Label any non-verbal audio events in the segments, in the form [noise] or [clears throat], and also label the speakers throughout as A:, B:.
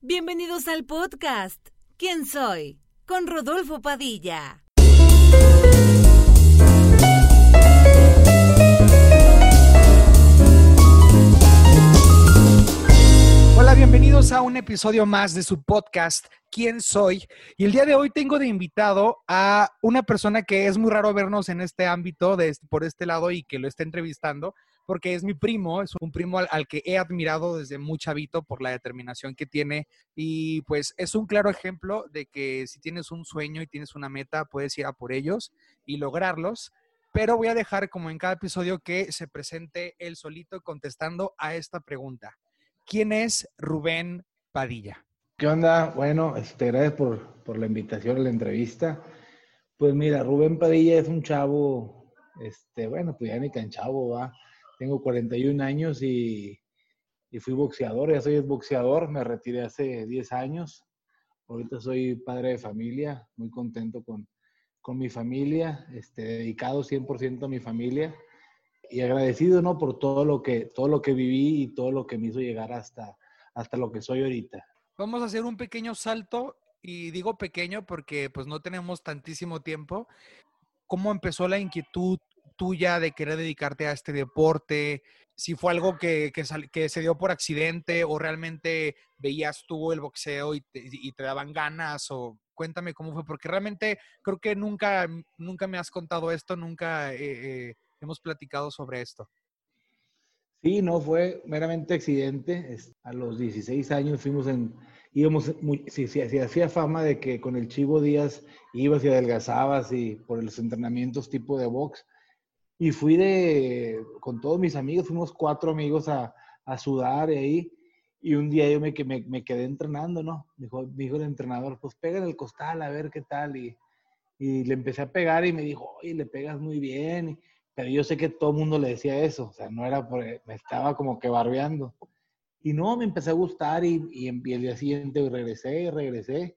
A: Bienvenidos al podcast ¿Quién soy? con Rodolfo Padilla.
B: Hola, bienvenidos a un episodio más de su podcast ¿Quién soy? Y el día de hoy tengo de invitado a una persona que es muy raro vernos en este ámbito, de por este lado, y que lo está entrevistando, porque es mi primo, es un primo al, que he admirado desde muy chavito por la determinación que tiene. Y pues es un claro ejemplo de que si tienes un sueño y tienes una meta, puedes ir a por ellos y lograrlos. Pero voy a dejar, como en cada episodio, que se presente él solito contestando a esta pregunta. ¿Quién es Rubén Padilla?
C: ¿Qué onda? Bueno, este, gracias por, por la invitación a la entrevista. Pues mira, Rubén Padilla es un chavo, este, bueno, pues ya ni tan chavo, va. Tengo 41 años y, y fui boxeador, ya soy boxeador, me retiré hace 10 años. Ahorita soy padre de familia, muy contento con, con mi familia, este, dedicado 100% a mi familia y agradecido, ¿no? Por todo lo que, todo lo que viví y todo lo que me hizo llegar hasta, hasta lo que soy ahorita.
B: Vamos a hacer un pequeño salto y digo pequeño porque pues no tenemos tantísimo tiempo. ¿Cómo empezó la inquietud tuya de querer dedicarte a este deporte? Si fue algo que, que, se dio por accidente o realmente veías tú el boxeo y te, y te daban ganas o cuéntame cómo fue, porque realmente creo que nunca, nunca me has contado esto, nunca eh, eh, hemos platicado sobre esto.
C: Sí, no, fue meramente accidente. A los 16 años fuimos en, íbamos, muy, sí, sí, se hacía fama de que con el Chivo Díaz ibas y adelgazabas y por los entrenamientos tipo de box. Y fui de, con todos mis amigos, fuimos cuatro amigos a, a sudar y ahí. Y un día yo me, me, me quedé entrenando, ¿no? Dijo, dijo el entrenador, pues pega en el costal a ver qué tal. Y, y le empecé a pegar y me dijo, oye, le pegas muy bien. Y- pero yo sé que todo el mundo le decía eso, o sea, no era por, me estaba como que barbeando. Y no, me empecé a gustar y, y, y el día siguiente regresé regresé.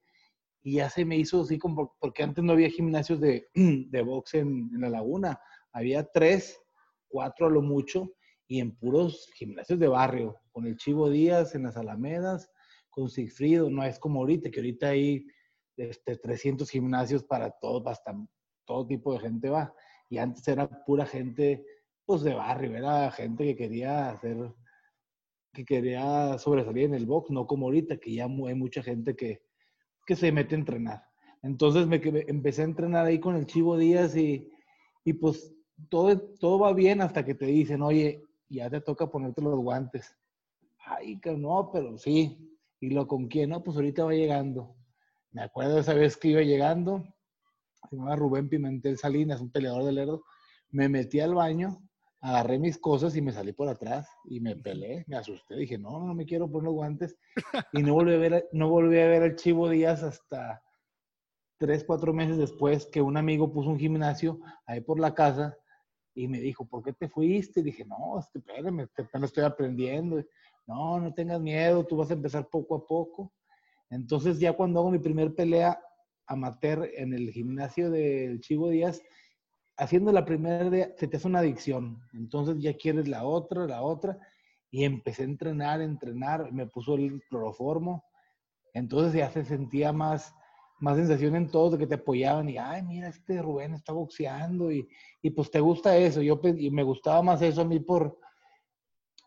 C: Y ya se me hizo así como, porque antes no había gimnasios de, [clears throat] de box en, en la laguna. Había tres, cuatro a lo mucho, y en puros gimnasios de barrio, con el Chivo Díaz en las Alamedas, con Sigfrido, no es como ahorita, que ahorita hay este, 300 gimnasios para todo, hasta todo tipo de gente va. Y antes era pura gente, pues de barrio, era gente que quería hacer, que quería sobresalir en el box, no como ahorita, que ya hay mucha gente que, que se mete a entrenar. Entonces me, empecé a entrenar ahí con el Chivo Díaz y, y pues todo, todo va bien hasta que te dicen, oye, ya te toca ponerte los guantes. Ay, que no, pero sí. ¿Y lo con quién? No, pues ahorita va llegando. Me acuerdo esa vez que iba llegando, se llamaba Rubén Pimentel Salinas, un peleador de lerdo. Me metí al baño, agarré mis cosas y me salí por atrás y me peleé, me asusté, dije, no, no me quiero poner los guantes. Y no volví a ver, no volví a ver al Chivo Díaz hasta tres, cuatro meses después que un amigo puso un gimnasio ahí por la casa y me dijo, ¿por qué te fuiste? Y dije, no, es que espérame, apenas estoy aprendiendo. No, no tengas miedo, tú vas a empezar poco a poco. Entonces ya cuando hago mi primer pelea amateur en el gimnasio del Chivo Díaz, haciendo la primera se te hace una adicción. Entonces ya quieres la otra, la otra. Y empecé a entrenar, entrenar. Me puso el cloroformo. Entonces ya se sentía más, más sensación en todos de que te apoyaban. Y, ay, mira, este Rubén está boxeando. Y, y pues te gusta eso. Yo y me gustaba más eso a mí por...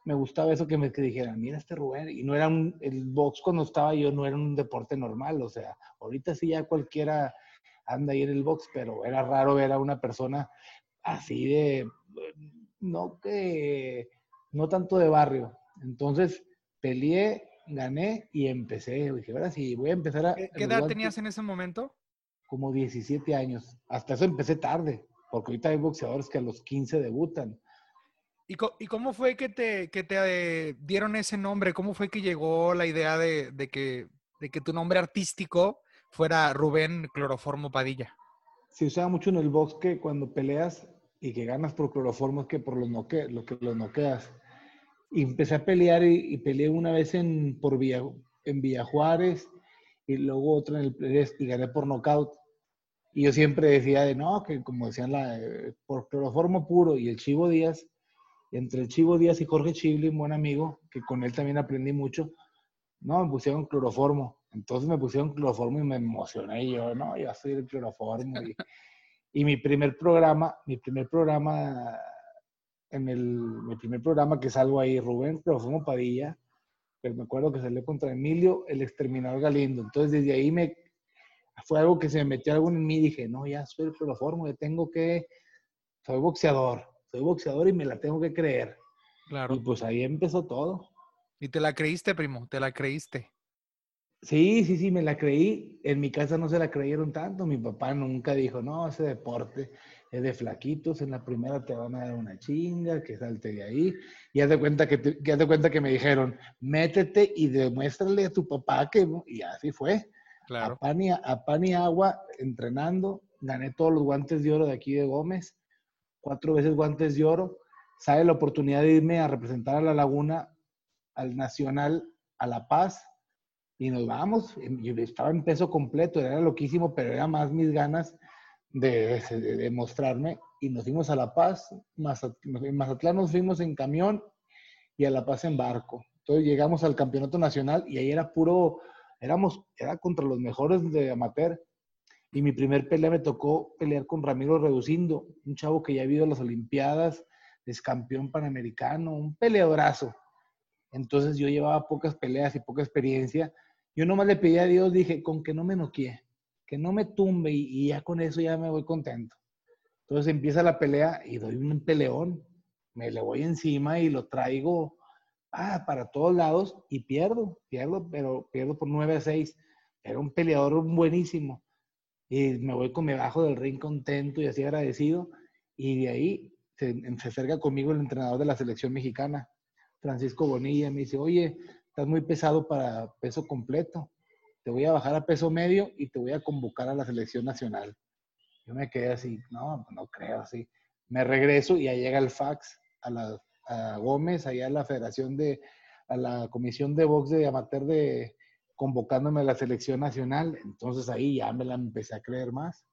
C: Me gustaba eso que me que dijeran, mira este Rubén. Y no era un... El box cuando estaba yo no era un deporte normal. O sea, ahorita sí ya cualquiera anda ahí en el box, pero era raro ver a una persona así de, no que, no tanto de barrio. Entonces, peleé, gané y empecé. Dije, ahora sí, voy a empezar a...
B: ¿Qué, edad tenías en ese momento?
C: Como 17 años. Hasta eso empecé tarde, porque ahorita hay boxeadores que a los 15 debutan.
B: ¿Y, cómo fue que te, que te eh, dieron ese nombre? ¿Cómo fue que llegó la idea de, de que, de que tu nombre artístico fuera Rubén Cloroformo Padilla?
C: Se usaba mucho en el box que cuando peleas y que ganas por cloroformo es que por los, noque, lo que los noqueas. Y empecé a pelear y, y peleé una vez en, por Villa, en Villa Juárez y luego otra en el Pérez y gané por nocaut. Y yo siempre decía de no, que como decían, la, por cloroformo puro y el Chivo Díaz, entre el Chivo Díaz y Jorge Chiblin, buen amigo, que con él también aprendí mucho, No, me pusieron cloroformo. Entonces me pusieron cloroformo y me emocioné. yo, no, yo soy el cloroformo. Y, y mi primer programa, mi primer programa, en el, mi primer programa que salgo ahí, Rubén Cloroformo Padilla, pero me acuerdo que salió contra Emilio, el exterminador Galindo. Entonces desde ahí me, fue algo que se me metió algo en mí. Dije, no, ya soy el cloroformo, yo tengo que, soy boxeador, soy boxeador y me la tengo que creer.
B: Claro.
C: Y pues ahí empezó todo.
B: Y te la creíste, primo, te la creíste.
C: Sí, sí, sí, me la creí. En mi casa no se la creyeron tanto. Mi papá nunca dijo, no, ese deporte es de flaquitos. En la primera te van a dar una chinga, que salte de ahí. Y haz de cuenta que, te- que haz de cuenta que me dijeron, métete y demuéstrale a tu papá que... Y así fue.
B: Claro.
C: A pan, y, a pan y agua, entrenando. Gané todos los guantes de oro de aquí de Gómez. Cuatro veces guantes de oro. Sale la oportunidad de irme a representar a la Laguna, al Nacional, a La Paz. Y nos vamos. Yo estaba en peso completo, era loquísimo, pero era más mis ganas de, de- mostrarme. Y nos fuimos a La Paz. Mazat- En Mazatlán nos fuimos en camión y a La Paz en barco. Entonces llegamos al campeonato nacional y ahí era puro, éramos, era contra los mejores de amateur. Y mi primer pelea me tocó pelear con Ramiro Reducindo, un chavo que ya ha ido a las Olimpiadas, es campeón panamericano, un peleadorazo. Entonces yo llevaba pocas peleas y poca experiencia. Yo nomás le pedí a Dios, dije, con que no me noquee, que no me tumbe y, ya con eso ya me voy contento. Entonces empieza la pelea y doy un peleón, me le voy encima y lo traigo ah, para todos lados y pierdo, pierdo, pero pierdo por 9 a 6. Era un peleador buenísimo. Y me voy con me bajo del ring contento y así agradecido. Y de ahí se, se acerca conmigo el entrenador de la selección mexicana, Francisco Bonilla, me dice, oye, estás muy pesado para peso completo. Te voy a bajar a peso medio y te voy a convocar a la selección nacional. Yo me quedé así, no, no creo así. Me regreso y ahí llega el fax a, la, a Gómez, allá a la Federación de, a la Comisión de Box de Amateur de convocándome a la selección nacional. Entonces ahí ya me la empecé a creer más.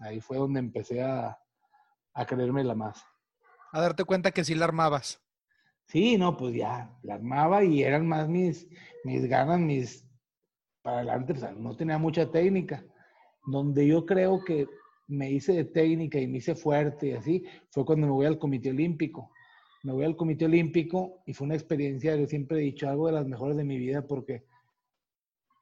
C: Ahí fue donde empecé a, a creérmela más.
B: A darte cuenta que sí la armabas.
C: Sí, no, pues ya, la armaba y eran más mis, mis ganas, mis para adelante, o sea, no tenía mucha técnica. Donde yo creo que me hice de técnica y me hice fuerte y así, fue cuando me voy al Comité Olímpico. Me voy al Comité Olímpico y fue una experiencia, yo siempre he dicho, algo de las mejores de mi vida porque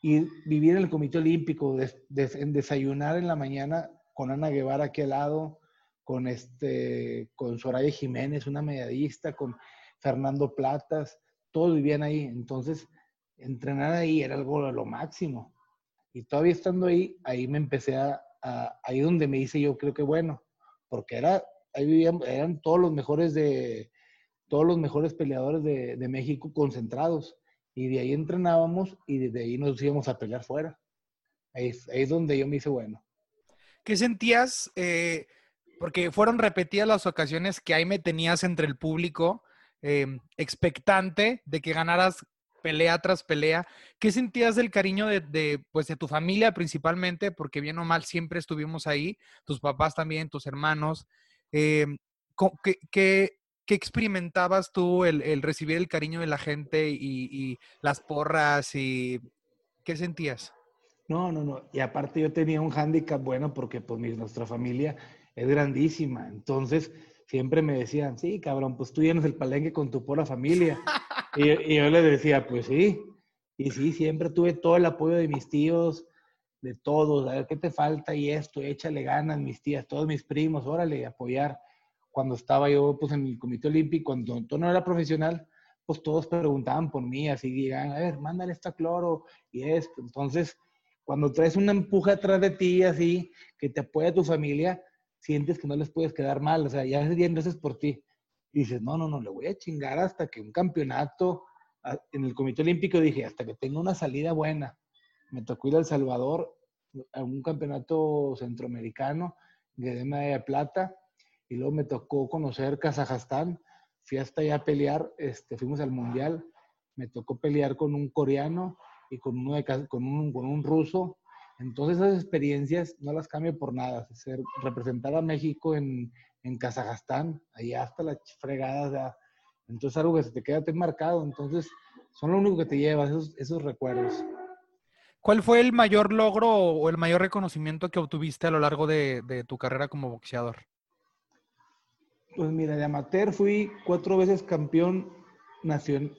C: ir, vivir en el Comité Olímpico, en desayunar en la mañana con Ana Guevara aquí al lado, con, este, con Soraya Jiménez, una medallista, con Fernando Platas, todos vivían ahí. Entonces, entrenar ahí era algo de lo máximo. Y todavía estando ahí, ahí me empecé a, a ahí donde me hice yo creo que bueno, porque era, ahí vivían, eran todos los mejores de, todos los mejores peleadores de, de México concentrados. Y de ahí entrenábamos y desde ahí nos íbamos a pelear fuera. Ahí, ahí es donde yo me hice bueno.
B: ¿Qué sentías? Eh, porque fueron repetidas las ocasiones que ahí me tenías entre el público, eh, expectante de que ganaras pelea tras pelea. ¿Qué sentías del cariño de, pues, de tu familia principalmente? Porque bien o mal siempre estuvimos ahí, tus papás también, tus hermanos. Eh, ¿qué, qué, ¿Qué experimentabas tú el, recibir el cariño de la gente y, las porras y qué sentías?
C: No, no, no. Y aparte yo tenía un hándicap bueno porque pues nuestra familia es grandísima. Entonces siempre me decían, sí, cabrón, pues tú llenas el palenque con tu pura familia. Y, yo les decía, pues sí. Y sí, siempre tuve todo el apoyo de mis tíos, de todos. A ver, ¿qué te falta? Y esto, échale ganas, mis tías, todos mis primos, órale, apoyar cuando estaba yo pues, en el Comité Olímpico, cuando yo no era profesional, pues todos preguntaban por mí, así digan, a ver, mándale esta cloro y esto. Entonces, cuando traes una empuje atrás de ti, así, que te apoya tu familia, sientes que no les puedes quedar mal, o sea, ya es 10 veces por ti. Y dices, no, no, no, le voy a chingar hasta que un campeonato, en el Comité Olímpico dije, hasta que tenga una salida buena. Me tocó ir a El Salvador a un campeonato centroamericano, de medalla plata, y luego me tocó conocer Kazajstán, fui hasta allá a pelear, este, fuimos al mundial, me tocó pelear con un coreano y con, uno de, con, un, con un ruso, entonces esas experiencias no las cambio por nada, ser, representar a México en, en Kazajstán, allá hasta las fregadas, entonces algo que se te queda te marcado, entonces son lo único que te llevas, esos, esos recuerdos.
B: ¿Cuál fue el mayor logro o el mayor reconocimiento que obtuviste a lo largo de, de tu carrera como boxeador?
C: Pues mira, de amateur fui cuatro veces campeón nacional,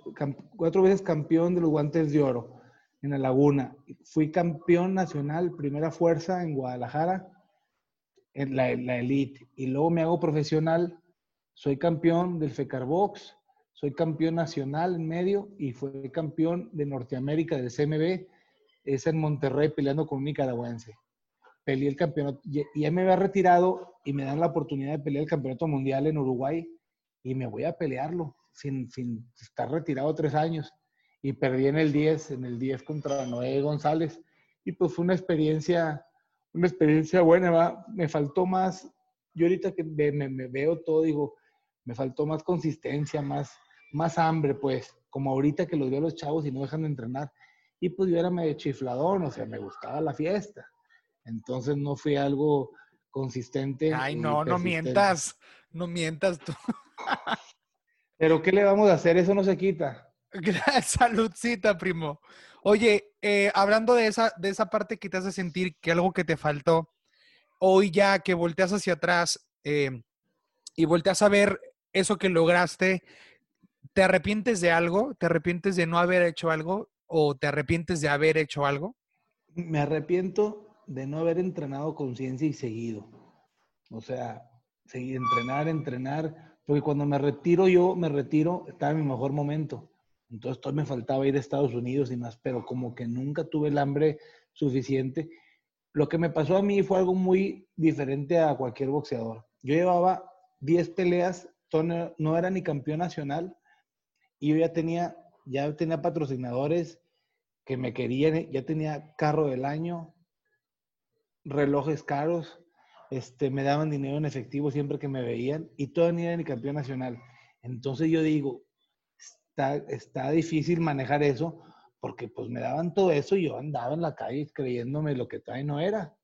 C: cuatro veces campeón de los guantes de oro en la Laguna. Fui campeón nacional, primera fuerza en Guadalajara, en la, la elite. Y luego me hago profesional, soy campeón del FECAR Box, soy campeón nacional en medio y fui campeón de Norteamérica del CMB. Es en Monterrey peleando con un nicaragüense peleé el campeonato, y ya me había retirado y me dan la oportunidad de pelear el campeonato mundial en Uruguay y me voy a pelearlo sin, sin estar retirado tres años. Y perdí en el 10, en el 10 contra Noé González. Y pues fue una experiencia, una experiencia buena, ¿va? me faltó más, yo ahorita que me, me, veo todo, digo, me faltó más consistencia, más, más hambre, pues, como ahorita que los veo a los chavos y no dejan de entrenar. Y pues yo era medio chifladón, o sea, me gustaba la fiesta. Entonces no fui algo consistente.
B: Ay, no, no mientas, no mientas tú. [laughs]
C: Pero ¿qué le vamos a hacer? Eso no se quita. [laughs]
B: Saludcita, primo. Oye, eh, hablando de esa, de esa parte que te hace sentir que algo que te faltó, hoy ya que volteas hacia atrás eh, y volteas a ver eso que lograste, ¿te arrepientes de algo? ¿Te arrepientes de no haber hecho algo? ¿O te arrepientes de haber hecho algo?
C: Me arrepiento de no haber entrenado conciencia y seguido. O sea, seguir, entrenar, entrenar, porque cuando me retiro yo, me retiro, estaba en mi mejor momento. Entonces todo me faltaba ir a Estados Unidos y más, pero como que nunca tuve el hambre suficiente. Lo que me pasó a mí fue algo muy diferente a cualquier boxeador. Yo llevaba 10 peleas, no era ni campeón nacional y yo ya tenía, ya tenía patrocinadores que me querían, ya tenía carro del año, relojes caros, este, me daban dinero en efectivo siempre que me veían y todavía era ni campeón nacional. Entonces yo digo, está, está difícil manejar eso porque pues me daban todo eso y yo andaba en la calle creyéndome lo que todavía no era.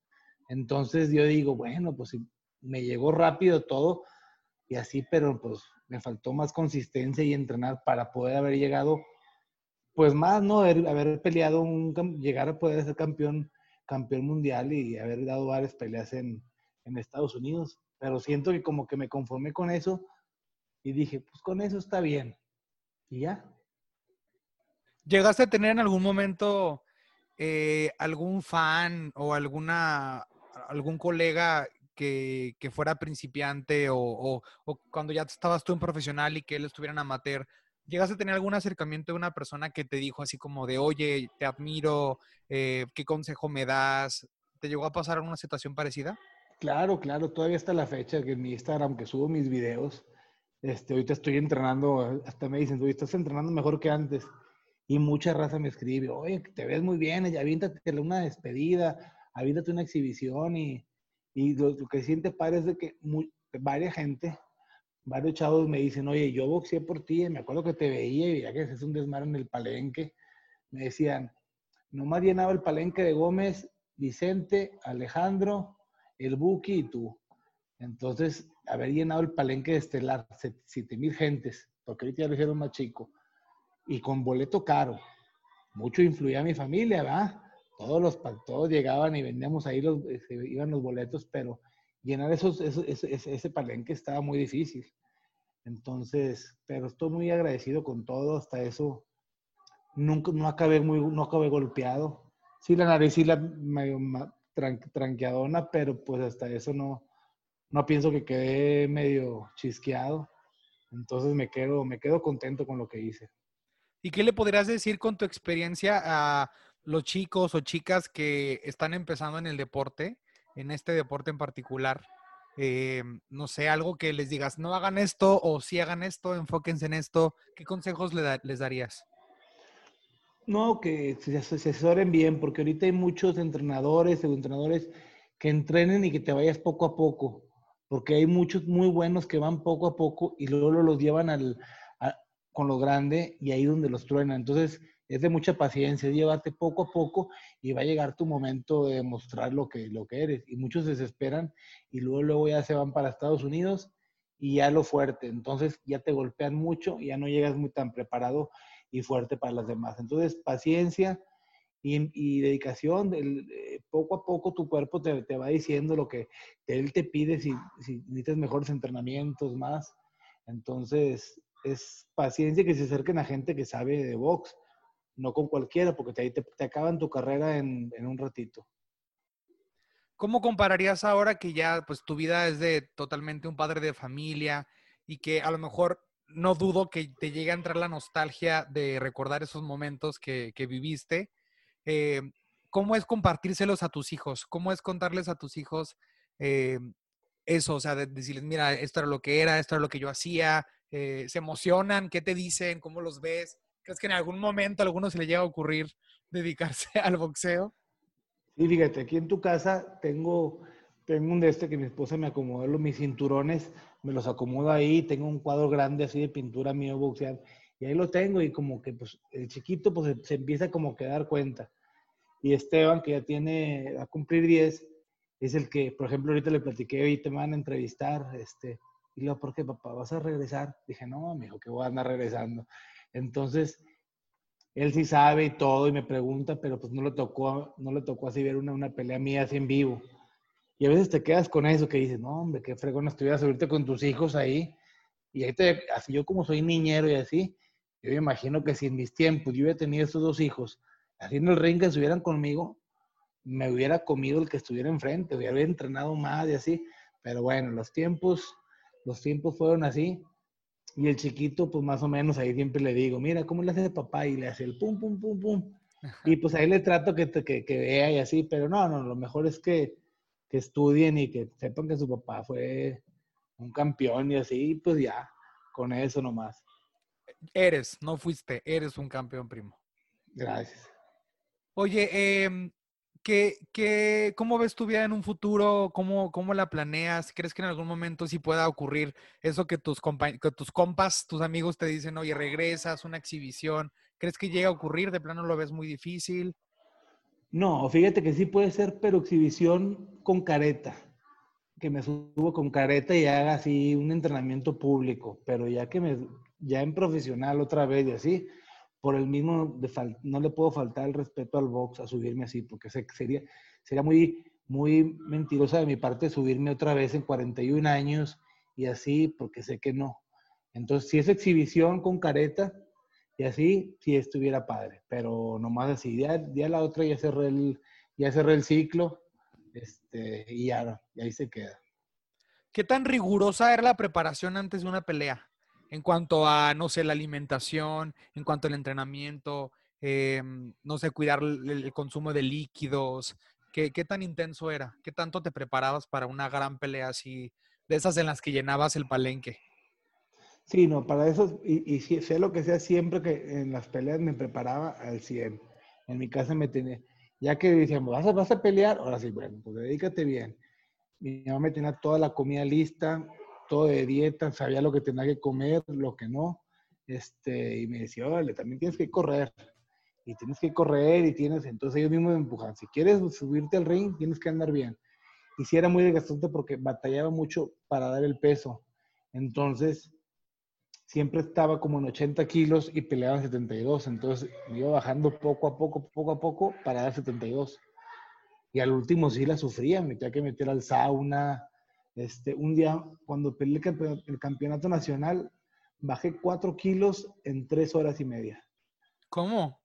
C: Entonces yo digo, bueno, pues me llegó rápido todo y así, pero pues me faltó más consistencia y entrenar para poder haber llegado, pues más, ¿no? Haber, haber peleado, un, llegar a poder ser campeón campeón mundial y haber dado varias peleas en, en Estados Unidos. Pero siento que como que me conformé con eso y dije, pues con eso está bien. Y ya.
B: ¿Llegaste a tener en algún momento eh, algún fan o alguna algún colega que, que fuera principiante o, o, o, cuando ya estabas tú en profesional y que él estuviera en amateur, ¿Llegaste a tener algún acercamiento de una persona que te dijo así como de, oye, te admiro, eh, qué consejo me das? ¿Te llegó a pasar una situación parecida?
C: Claro, claro, todavía está la fecha que en mi Instagram, que subo mis videos, este, ahorita estoy entrenando, hasta me dicen, oye, estás entrenando mejor que antes. Y mucha raza me escribe, oye, te ves muy bien, ya aviéntate una despedida, aviéntate una exhibición y, y lo, que siente padre es que muy, varias gente varios chavos me dicen, oye, yo boxeé por ti, me acuerdo que te veía y ya que es un desmar en el palenque, me decían, nomás llenaba el palenque de Gómez, Vicente, Alejandro, el Buki y tú. Entonces, haber llenado el palenque de Estelar, siete mil gentes, porque ahorita ya lo hicieron más chico, y con boleto caro. Mucho influía mi familia, ¿verdad? Todos los todos llegaban y vendíamos ahí los, iban los boletos, pero llenar esos, ese, palenque estaba muy difícil. Entonces, pero estoy muy agradecido con todo, hasta eso nunca, no acabé muy, no acabé golpeado. Sí, la nariz sí la medio tranqueadona, pero pues hasta eso no, no pienso que quedé medio chisqueado. Entonces me quedo, me quedo contento con lo que hice.
B: ¿Y qué le podrías decir con tu experiencia a los chicos o chicas que están empezando en el deporte? en este deporte en particular? Eh, no sé, algo que les digas, no hagan esto o si hagan esto, enfóquense en esto. ¿Qué consejos les darías?
C: No, que se, asesoren bien, porque ahorita hay muchos entrenadores o entrenadores que entrenen y que te vayas poco a poco, porque hay muchos muy buenos que van poco a poco y luego los llevan al, con lo grande y ahí donde los truenan. Entonces, es de mucha paciencia, es llevarte poco a poco y va a llegar tu momento de mostrar lo que, lo que eres. Y muchos desesperan y luego, luego ya se van para Estados Unidos y ya lo fuerte. Entonces ya te golpean mucho y ya no llegas muy tan preparado y fuerte para las demás. Entonces, paciencia y, dedicación. Eh, poco a poco tu cuerpo te, te, va diciendo lo que él te pide, si, si necesitas mejores entrenamientos, más. Entonces, es paciencia que se acerquen a gente que sabe de box, no con cualquiera, porque te, te, te acaban tu carrera en, en un ratito.
B: ¿Cómo compararías ahora que ya pues tu vida es de totalmente un padre de familia y que a lo mejor no dudo que te llegue a entrar la nostalgia de recordar esos momentos que, viviste? Eh, ¿Cómo es compartírselos a tus hijos? ¿Cómo es contarles a tus hijos eh, eso? O sea, decirles, mira, esto era lo que era, esto era lo que yo hacía. Eh, ¿Se emocionan? ¿Qué te dicen? ¿Cómo los ves? ¿Crees que en algún momento a alguno se le llega a ocurrir [laughs] dedicarse [laughs] al boxeo?
C: Sí, fíjate, aquí en tu casa tengo, tengo un de este que mi esposa me acomodó mis cinturones, me los acomodo ahí, tengo un cuadro grande así de pintura mío boxear, y ahí lo tengo y como que pues el chiquito pues se, empieza como a dar cuenta. Y Esteban, que ya tiene a cumplir 10, es el que, por ejemplo, ahorita le platiqué, y te van a entrevistar, este, y luego, ¿por qué, papá? ¿Vas a regresar? Dije, no, amigo, que voy a andar regresando. Entonces, él sí sabe y todo y me pregunta, pero pues no le tocó, no le tocó así ver una, una pelea mía así en vivo. Y a veces te quedas con eso que dices, no, hombre, qué fregón estuvieras subirte con tus hijos ahí. Y ahí te, así yo como soy niñero y así, yo me imagino que si en mis tiempos yo hubiera tenido estos dos hijos, haciendo el ring que estuvieran conmigo, me hubiera comido el que estuviera enfrente, hubiera entrenado más y así. Pero bueno, los tiempos, los tiempos fueron así. Y el chiquito, pues más o menos ahí siempre le digo, mira, ¿cómo le hace el papá? Y le hace el pum, pum, pum, pum. Y pues ahí le trato que, que, que vea y así, pero no, no, lo mejor es que, que estudien y que sepan que su papá fue un campeón y así, pues ya, con eso nomás.
B: Eres, no fuiste, eres un campeón, primo.
C: Gracias.
B: Oye, eh, ¿Qué, qué, ¿Cómo ves tu vida en un futuro? ¿Cómo, ¿Cómo la planeas? ¿Crees que en algún momento sí pueda ocurrir eso que tus, que tus compas, tus amigos te dicen, oye, regresas, una exhibición? ¿Crees que llega a ocurrir? ¿De plano lo ves muy difícil?
C: No, fíjate que sí puede ser, pero exhibición con careta. Que me subo con careta y haga así un entrenamiento público, pero ya que me, ya en profesional otra vez y así, por el mismo, de no le puedo faltar el respeto al box a subirme así, porque sería, sería muy, muy mentirosa de mi parte subirme otra vez en 41 años y así, porque sé que no. Entonces, si es exhibición con careta y así, si estuviera padre, pero nomás así, ya, la otra ya cerré el, ya cerré el ciclo este, y ya, y ahí se queda.
B: ¿Qué tan rigurosa era la preparación antes de una pelea? En cuanto a, no sé, la alimentación, en cuanto al entrenamiento, em, no sé, cuidar el, consumo de líquidos. ¿Qué, ¿Qué, tan intenso era? ¿Qué tanto te preparabas para una gran pelea así, de esas en las que llenabas el palenque?
C: Sí, no, para eso, y, y sé lo que sea, siempre que en las peleas me preparaba al 100. En mi casa me tenía, ya que decíamos, ¿vas a, vas a pelear? Ahora sí, bueno, pues dedícate bien. Mi mamá me tenía toda la comida lista, todo de dieta, sabía lo que tenía que comer, lo que no. Este, y me decía, órale, también tienes que correr. Y tienes que correr y tienes, entonces ellos mismos me empujan. Si quieres subirte al ring, tienes que andar bien. Y sí era muy desgastante porque batallaba mucho para dar el peso. Entonces, siempre estaba como en 80 kilos y peleaba en 72. Entonces, iba bajando poco a poco, poco a poco para dar 72. Y al último sí la sufría, me tenía que meter al sauna, este, un día, cuando peleé el campeonato nacional, bajé cuatro kilos en tres horas y media.
B: ¿Cómo?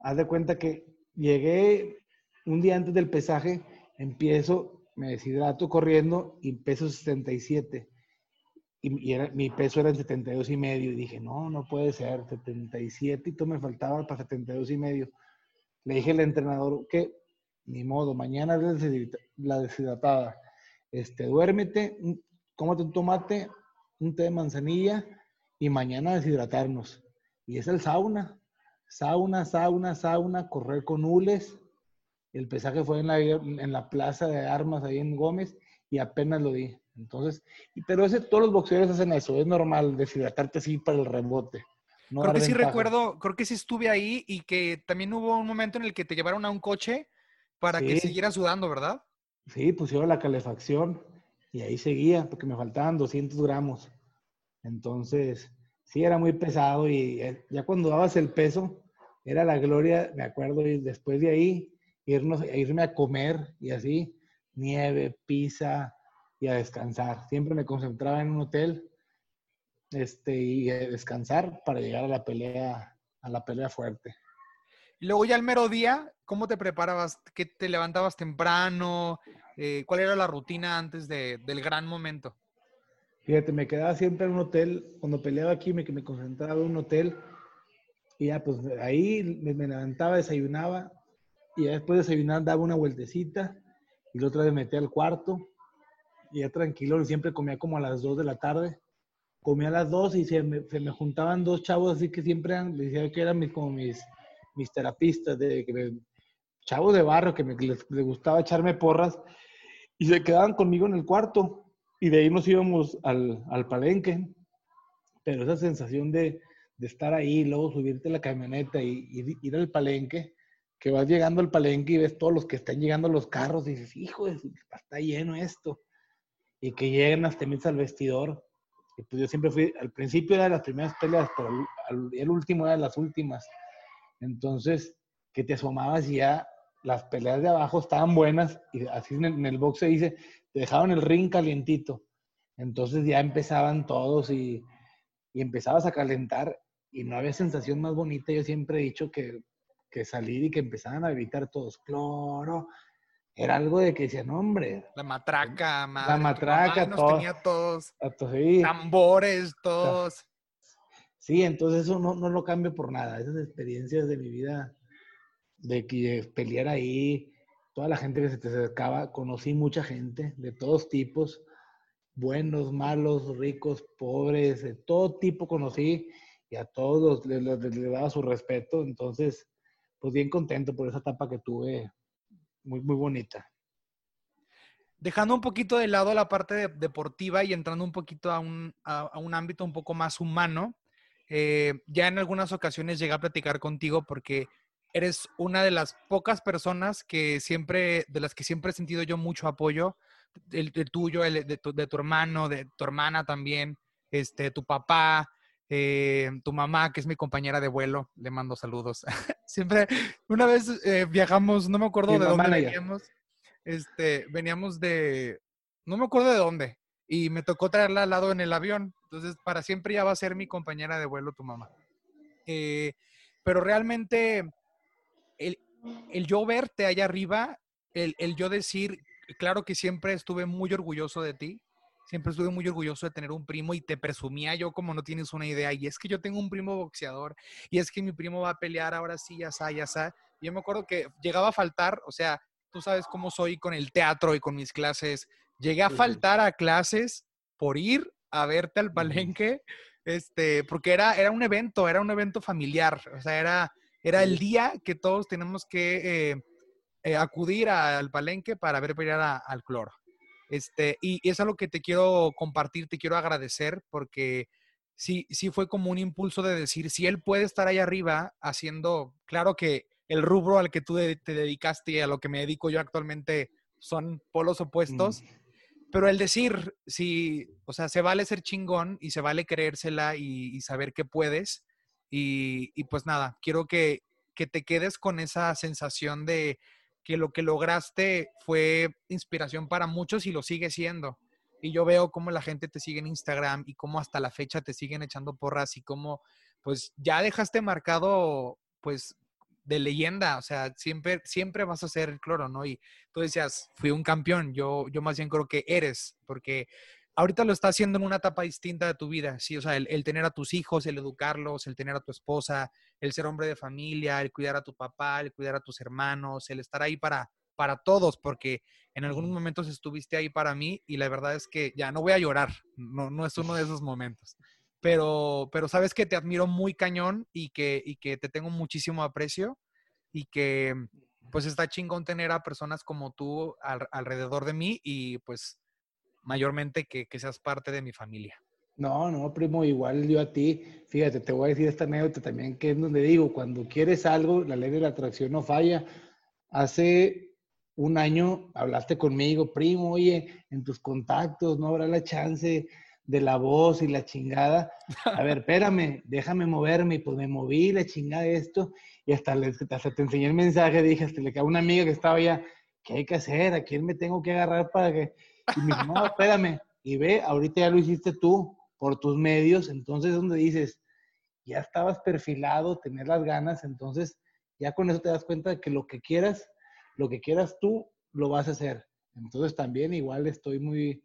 C: Haz de cuenta que llegué un día antes del pesaje, empiezo, me deshidrato corriendo y peso 77. Y, y mi peso era en 72 y medio. Y dije, no, no puede ser, 77 y todo me faltaba para 72 y medio. Le dije al entrenador que, ni modo, mañana la deshidratada este, duérmete, cómete un tomate, un té de manzanilla y mañana deshidratarnos. Y es el sauna. Sauna, sauna, sauna, correr con hules. El pesaje fue en la, en la plaza de armas ahí en Gómez y apenas lo di. Entonces, pero ese, todos los boxeadores hacen eso, es normal deshidratarte así para el rebote.
B: creo que sí recuerdo, creo que sí estuve ahí y que también hubo un momento en el que te llevaron a un coche para que siguieras sudando, ¿verdad?
C: Sí, pusieron la calefacción y ahí seguía, porque me faltaban 200 gramos. Entonces, sí era muy pesado y eh, ya cuando dabas el peso, era la gloria, me acuerdo, y después de ahí irnos, irme a comer y así, nieve, pizza y a descansar. Siempre me concentraba en un hotel este, y a descansar para llegar a la pelea, a la pelea fuerte.
B: Luego ya el mero día, ¿cómo te preparabas? ¿Qué te levantabas temprano? Eh, ¿Cuál era la rutina antes de, del gran momento?
C: Fíjate, me quedaba siempre en un hotel. Cuando peleaba aquí, me, me concentraba en un hotel. Y ya, pues ahí me, levantaba, desayunaba. Y después de desayunar, daba una vueltecita. Y la otra vez me metía al cuarto. Y ya tranquilo, siempre comía como a las 2 de la tarde. Comía a las 2 y se me, se me juntaban dos chavos así que siempre decía que eran mis, como mis, mis terapistas, de, me- chavos de barrio que me, les, gustaba echarme porras. Y se quedaban conmigo en el cuarto y de ahí nos íbamos al, al palenque. Pero esa sensación de, de estar ahí, luego subirte la camioneta y, ir al palenque, que vas llegando al palenque y ves todos los que están llegando los carros y dices, hijo, de está lleno esto. Y que lleguen hasta metes al vestidor. Y pues yo siempre fui, al principio era de las primeras peleas, pero al- el último era de las últimas. Entonces, que te asomabas y ya las peleas de abajo estaban buenas y así en el, box se dice, te dejaban el ring calientito. Entonces ya empezaban todos y, y empezabas a calentar y no había sensación más bonita. Yo siempre he dicho que, que salir y que empezaban a gritar todos, cloro. Era algo de que decían, hombre,
B: La matraca, madre, tu
C: matraca,
B: mamá nos
C: todo.
B: tenía todos,
C: sí,
B: tambores, todos.
C: Sí, entonces eso no, no lo cambio por nada. Esas experiencias de mi vida, de que pelear ahí, toda la gente que se te acercaba, conocí mucha gente de todos tipos, buenos, malos, ricos, pobres, de todo tipo conocí y a todos les, les- daba su respeto. Entonces, pues bien contento por esa etapa que tuve, muy, muy bonita.
B: Dejando un poquito de lado la parte de- deportiva y entrando un poquito a un, a un ámbito un poco más humano, eh, ya en algunas ocasiones llegué a platicar contigo porque eres una de las pocas personas que siempre, de las que siempre he sentido yo mucho apoyo, el, el tuyo, el de tu, de tu hermano, de tu hermana también, este, tu papá, eh, tu mamá, que es mi compañera de vuelo, le mando saludos. [laughs] siempre, una vez eh, viajamos, no me acuerdo
C: Sí,
B: de dónde veníamos, este, veníamos de, no me acuerdo de dónde, y me tocó traerla al lado en el avión. Entonces, para siempre ya va a ser mi compañera de vuelo, tu mamá. Eh, pero realmente, el, el yo verte allá arriba, el, el yo decir, claro que siempre estuve muy orgulloso de ti, siempre estuve muy orgulloso de tener un primo y te presumía yo como no tienes una idea. Y es que yo tengo un primo boxeador y es que mi primo va a pelear ahora sí, ya está, ya está. Yo me acuerdo que llegaba a faltar, o sea, tú sabes cómo soy con el teatro y con mis clases. Llegué a faltar a clases por ir a verte al palenque, este, porque era, era un evento, era un evento familiar, o sea, era, era el día que todos tenemos que eh, eh, acudir al palenque para ver pelear a- al cloro. Este, y, y es algo que te quiero compartir, te quiero agradecer porque sí, sí fue como un impulso de decir, si él puede estar ahí arriba haciendo, claro que el rubro al que tú de- te dedicaste y a lo que me dedico yo actualmente son polos opuestos,
C: Mm.
B: Pero el decir, si, o sea, se vale ser chingón y se vale creérsela y, saber que puedes. Y, y pues nada, quiero que, que te quedes con esa sensación de que lo que lograste fue inspiración para muchos y lo sigue siendo. Y yo veo cómo la gente te sigue en Instagram y cómo hasta la fecha te siguen echando porras y cómo pues ya dejaste marcado pues de leyenda, o sea, siempre, siempre vas a ser el cloro, ¿no? Y tú decías, fui un campeón, yo, yo más bien creo que eres, porque ahorita lo estás haciendo en una etapa distinta de tu vida, sí, o sea, el, el tener a tus hijos, el educarlos, el tener a tu esposa, el ser hombre de familia, el cuidar a tu papá, el cuidar a tus hermanos, el estar ahí para, para todos, porque en algunos momentos estuviste ahí para mí y la verdad es que ya no voy a llorar, no, no es uno de esos momentos. Pero, pero sabes que te admiro muy cañón y que, y que te tengo muchísimo aprecio y que pues está chingón tener a personas como tú al- alrededor de mí y pues mayormente que, que seas parte de mi familia.
C: No, no, primo, igual yo a ti. Fíjate, te voy a decir esta anécdota también, que es donde digo, cuando quieres algo, la ley de la atracción no falla. Hace un año hablaste conmigo, primo, oye, en tus contactos no habrá la chance de la voz y la chingada. A ver, espérame, déjame moverme. Y pues me moví, la chingada de esto. Y hasta, le, hasta te enseñé el mensaje, dije, hasta le quedó una amiga que estaba allá, ¿qué hay que hacer? ¿A quién me tengo que agarrar para que...? Y me dijo, no, espérame. Y ve, ahorita ya lo hiciste tú, por tus medios. Entonces, donde dices, ya estabas perfilado, tener las ganas, entonces ya con eso te das cuenta de que lo que quieras, lo que quieras tú, lo vas a hacer. Entonces también igual estoy muy,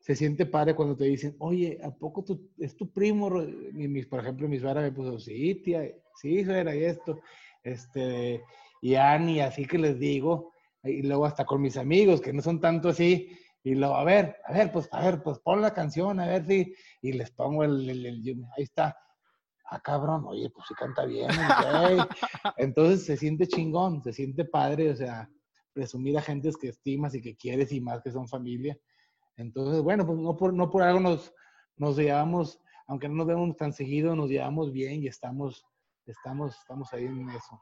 C: se siente padre cuando te dicen, oye, ¿a poco tú, es tu primo? Y mis, por ejemplo, mi suegra me puso, sí, tía, sí, suegra, y esto, este, y Ani, así que les digo, y luego hasta con mis amigos, que no son tanto así, y luego, a ver, a ver, pues, a ver, pues pon la canción, a ver si, y les pongo el, el, el ahí está, ah, cabrón, oye, pues sí canta bien, [laughs] entonces se siente chingón, se siente padre, o sea, presumir a gentes que estimas y que quieres y más que son familia, entonces, bueno, pues no por, no por algo nos, nos llevamos, aunque no nos vemos tan seguido, nos llevamos bien y estamos, estamos, estamos ahí en eso.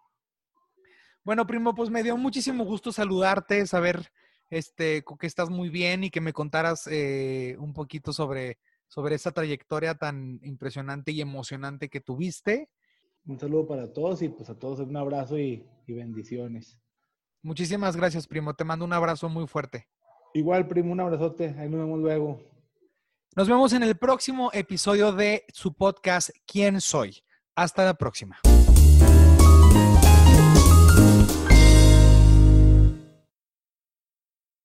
B: Bueno, primo, pues me dio muchísimo gusto saludarte, saber este, que estás muy bien y que me contaras eh, un poquito sobre, sobre esa trayectoria tan impresionante y emocionante que tuviste.
C: Un saludo para todos y pues a todos un abrazo y, y bendiciones.
B: Muchísimas gracias, primo. Te mando un abrazo muy fuerte.
C: Igual, primo, un abrazote. Ahí nos vemos luego.
B: Nos vemos en el próximo episodio de su podcast ¿Quién soy? Hasta la próxima.